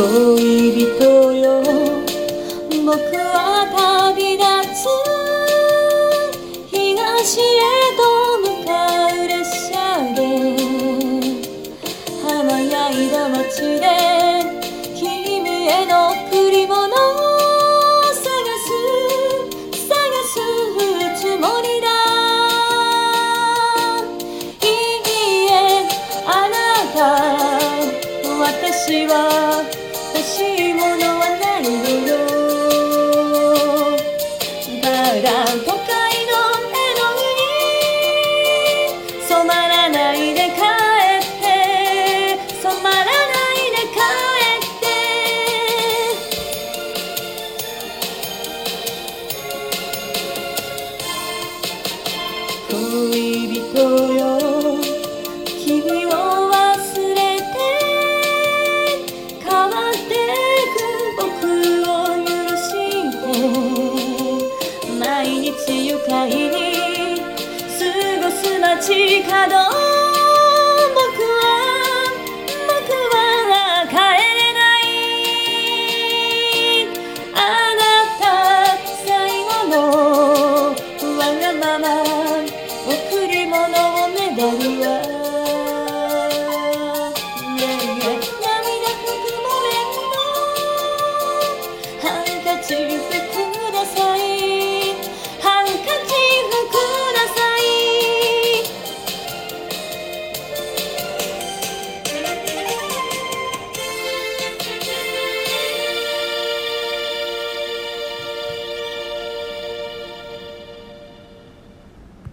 恋人よ。僕は旅立つ。東へと向かう列車で。華やいだ街で。君への贈り物を探す。探すつもりだ。いいえあなた。私はしいものはないのよただ都会の絵の具に染まらないで帰って。染まらないで帰って。恋人よ。街角僕は僕は帰れない。あなた最後の。わがまま贈り物をねだるわ